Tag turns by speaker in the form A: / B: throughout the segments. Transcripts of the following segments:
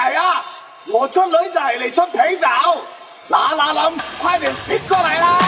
A: 仔啊！我出女仔嚟出皮爪，嗱嗱谂，快點撇過嚟啦！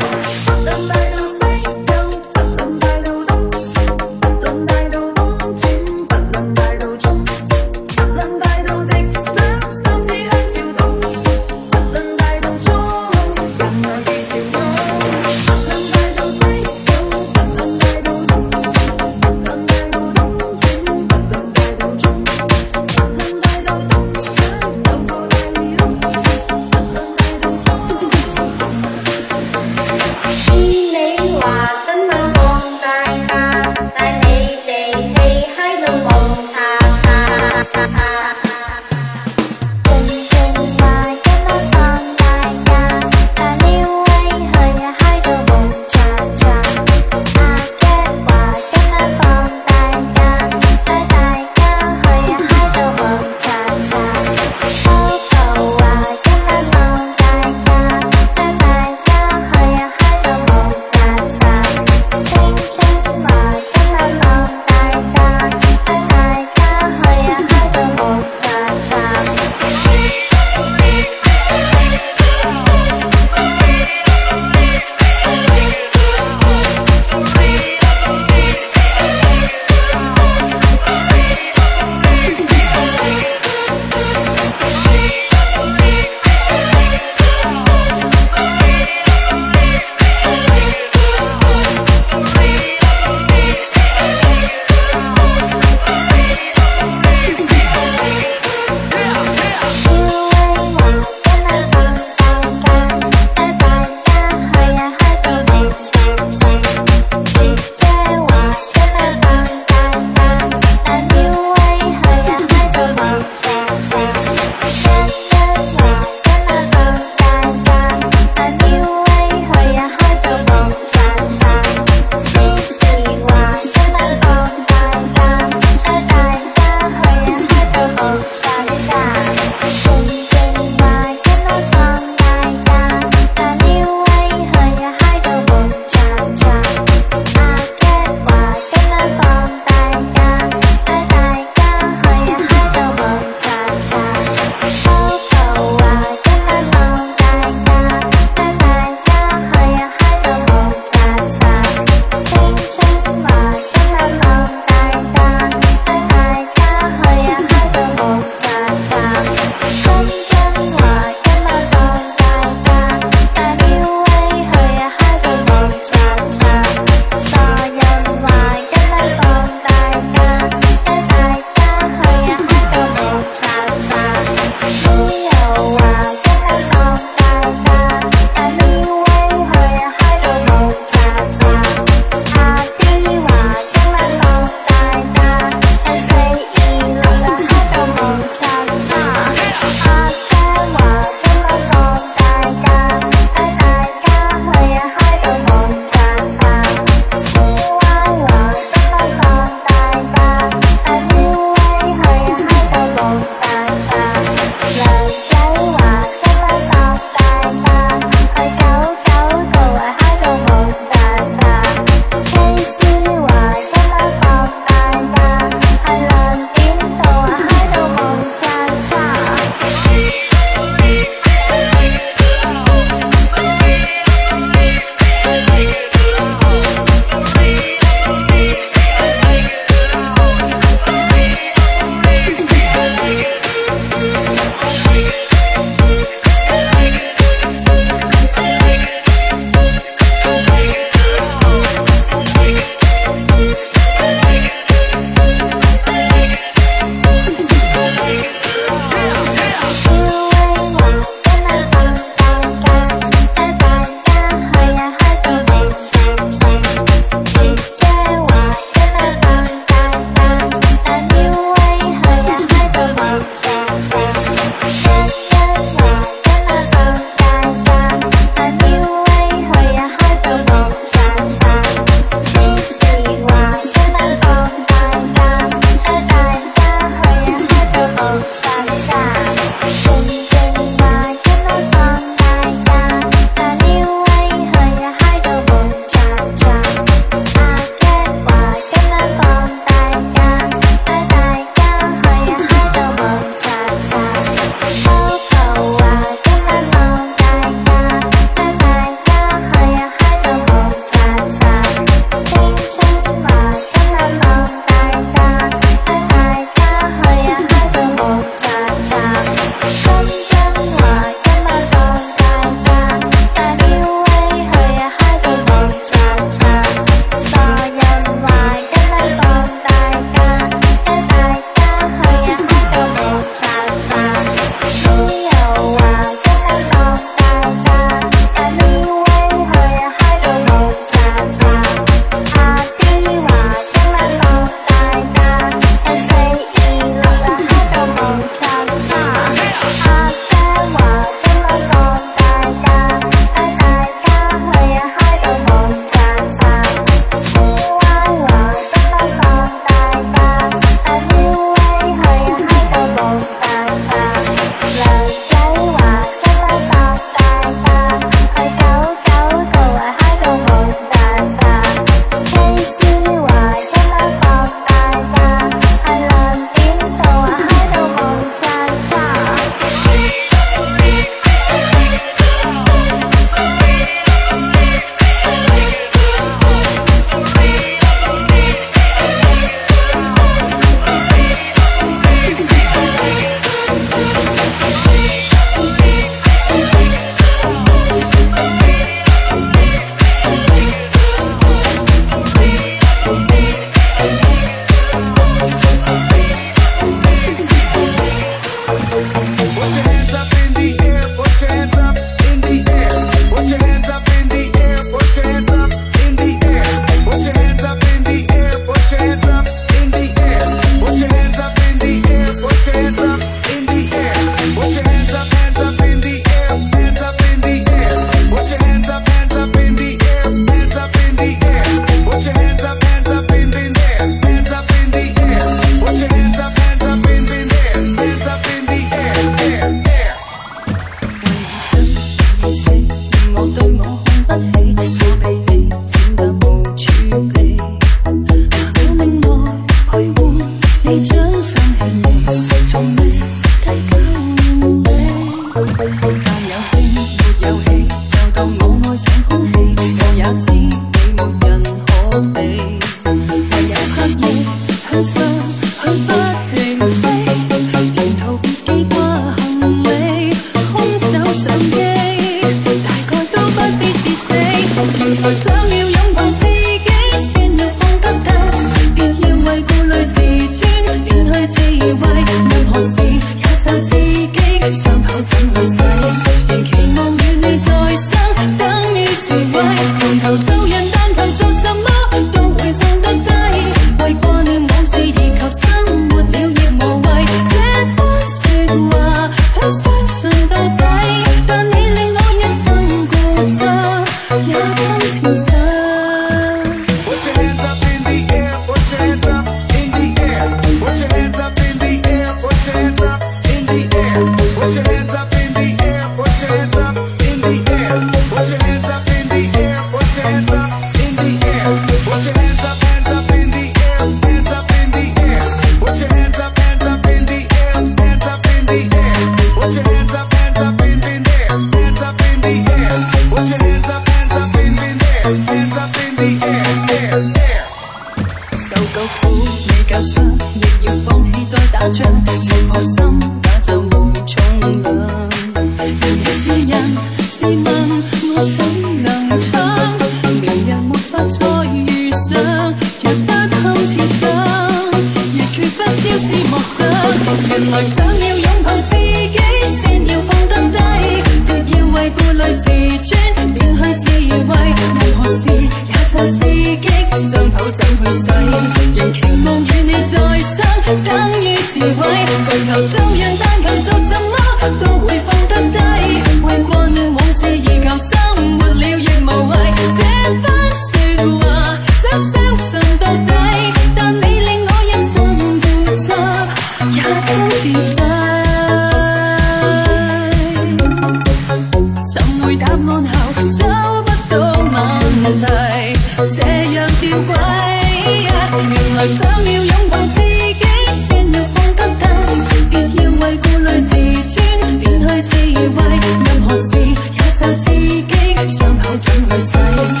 B: 任何事也受刺激，傷口怎去洗？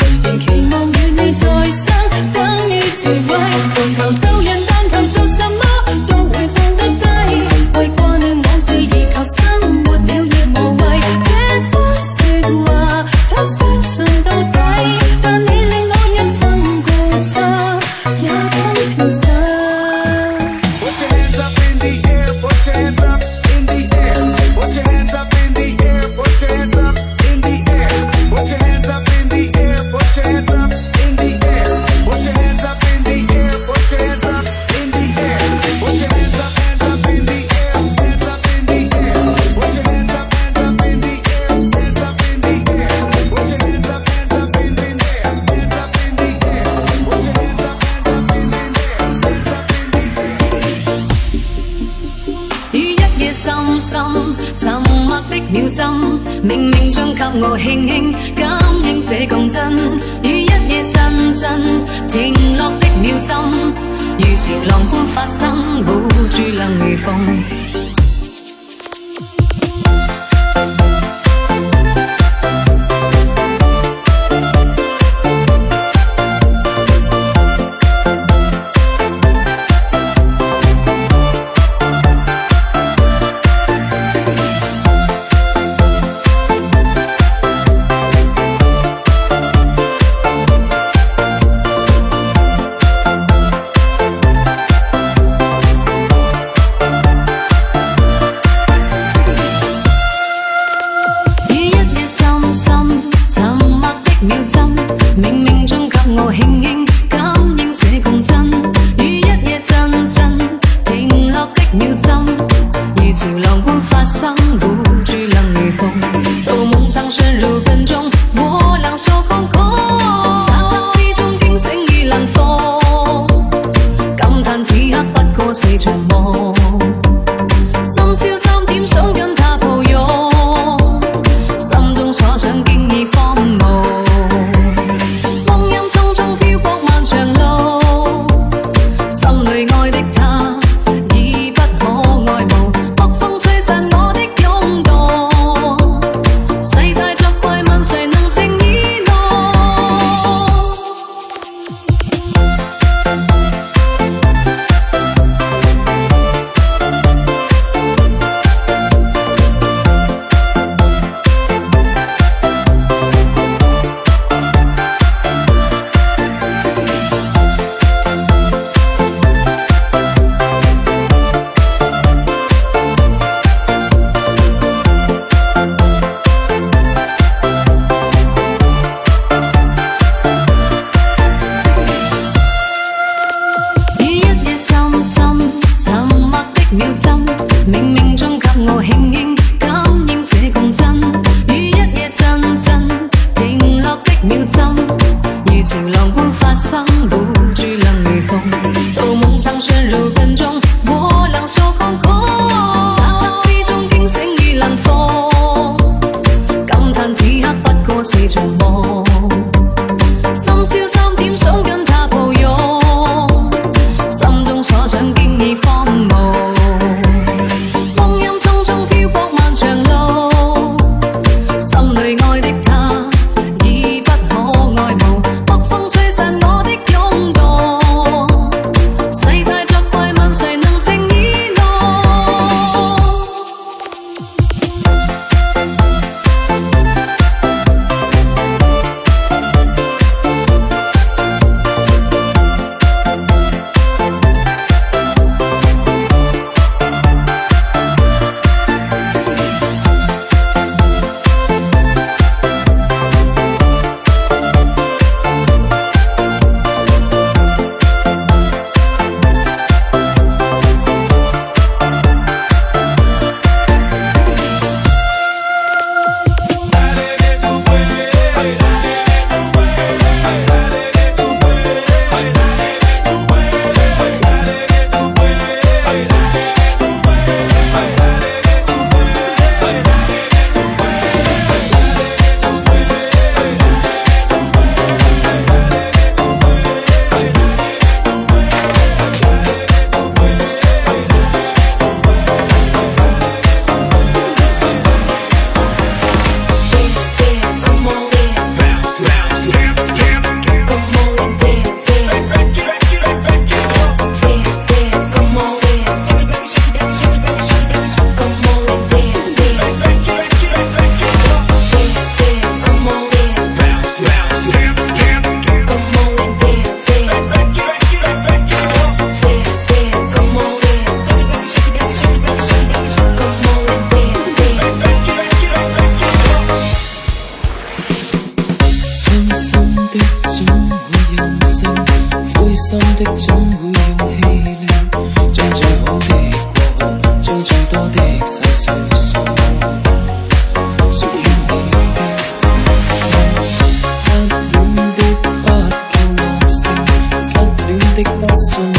B: nhiều dòng mình, mình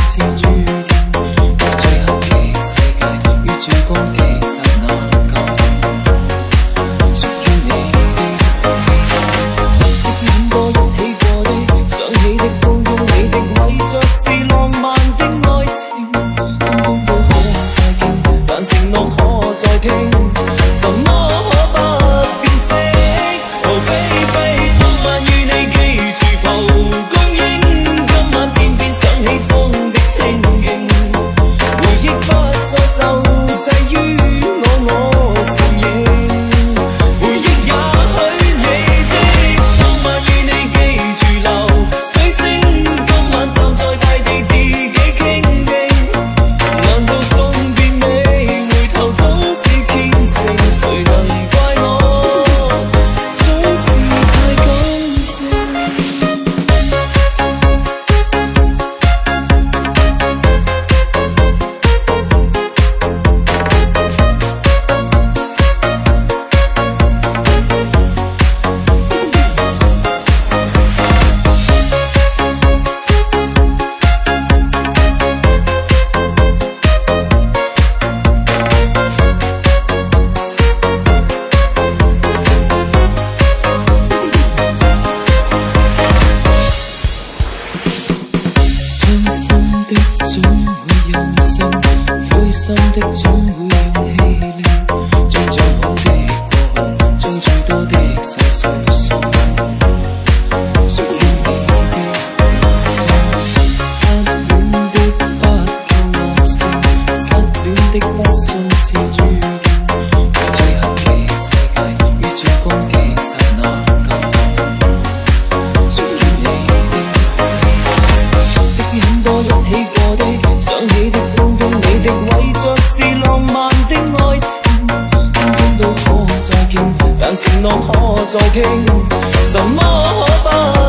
B: 戏剧。的爱情天天都可再见但承诺可再听什么可不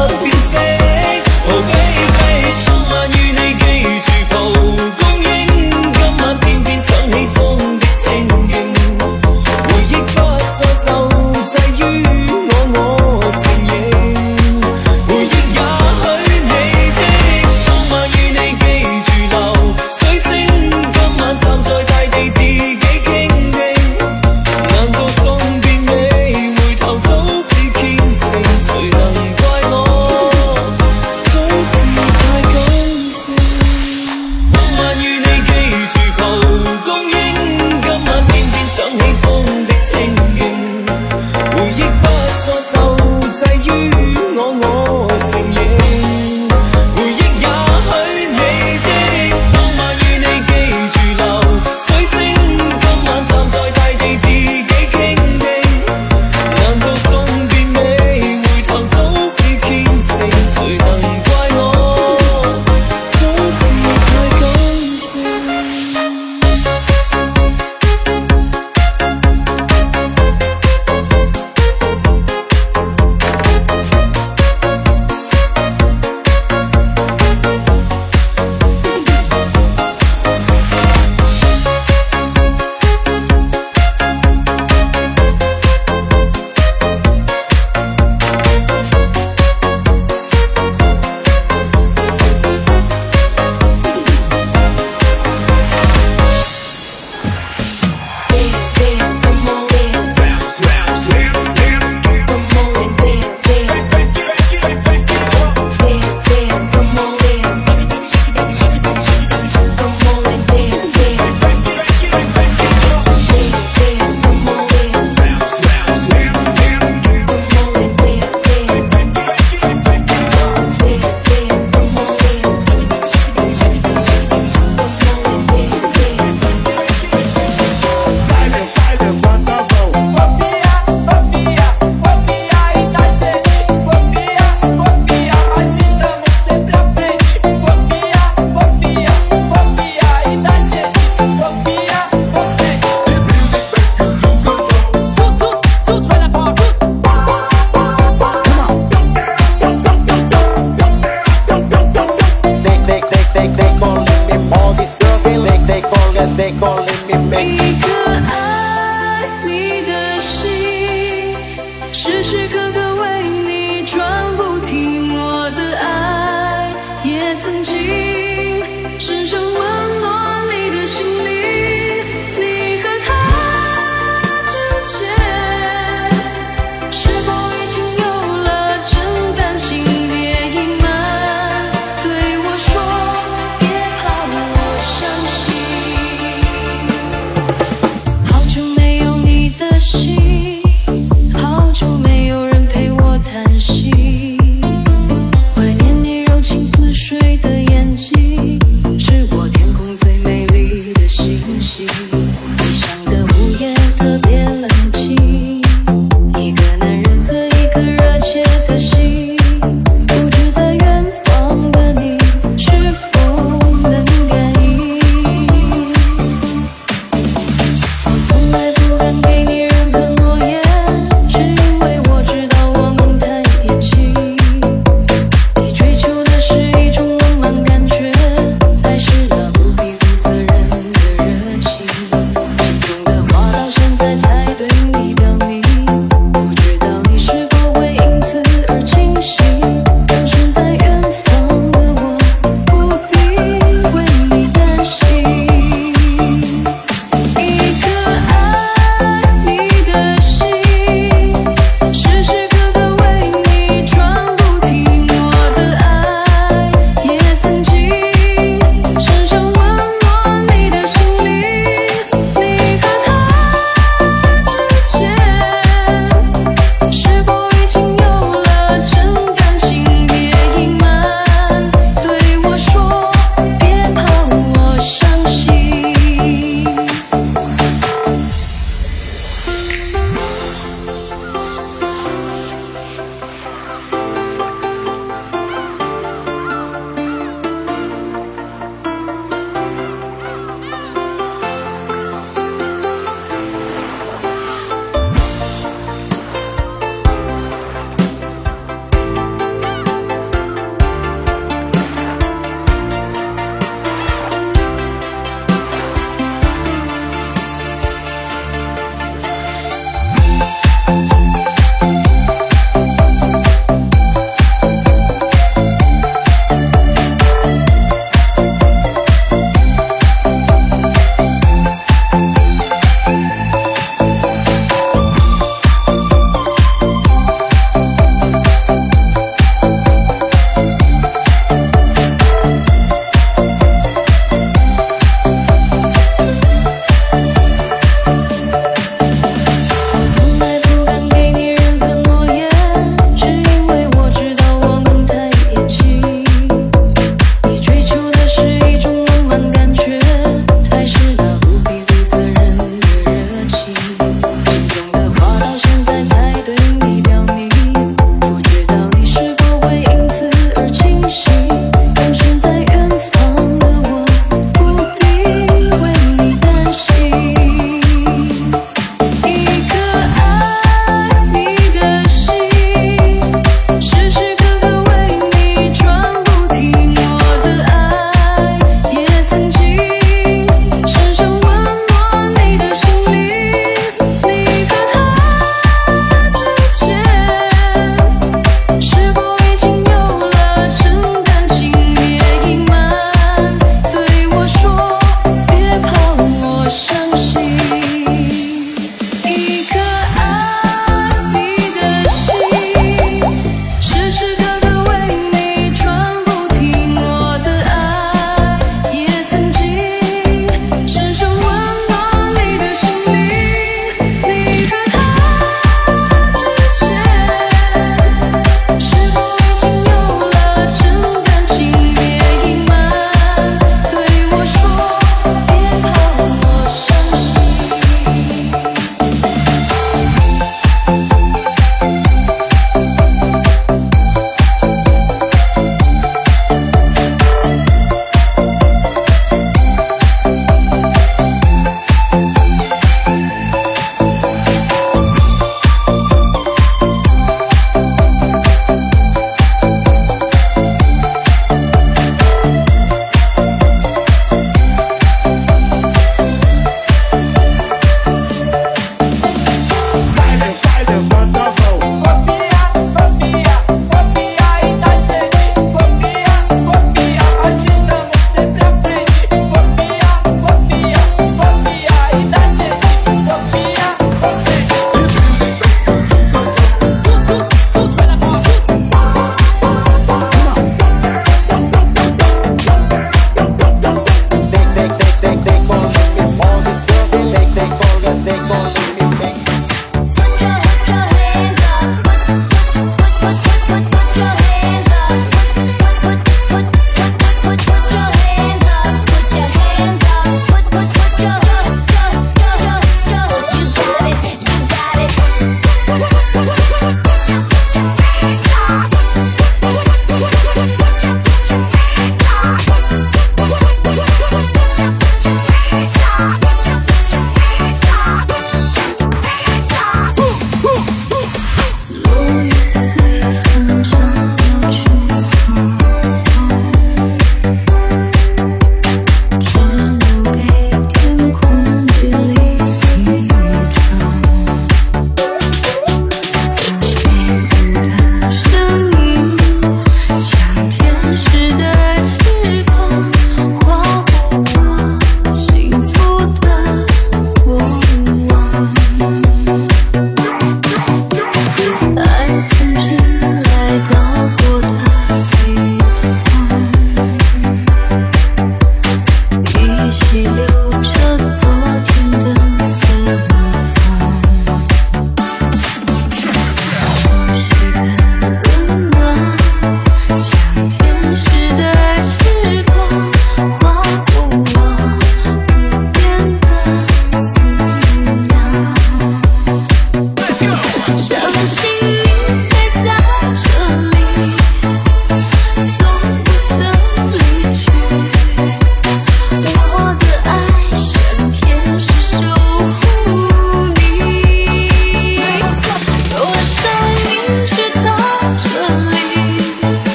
C: more.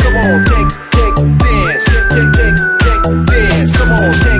C: Come on, take, take, dance. Take, take, take, take, dance. Come on, take.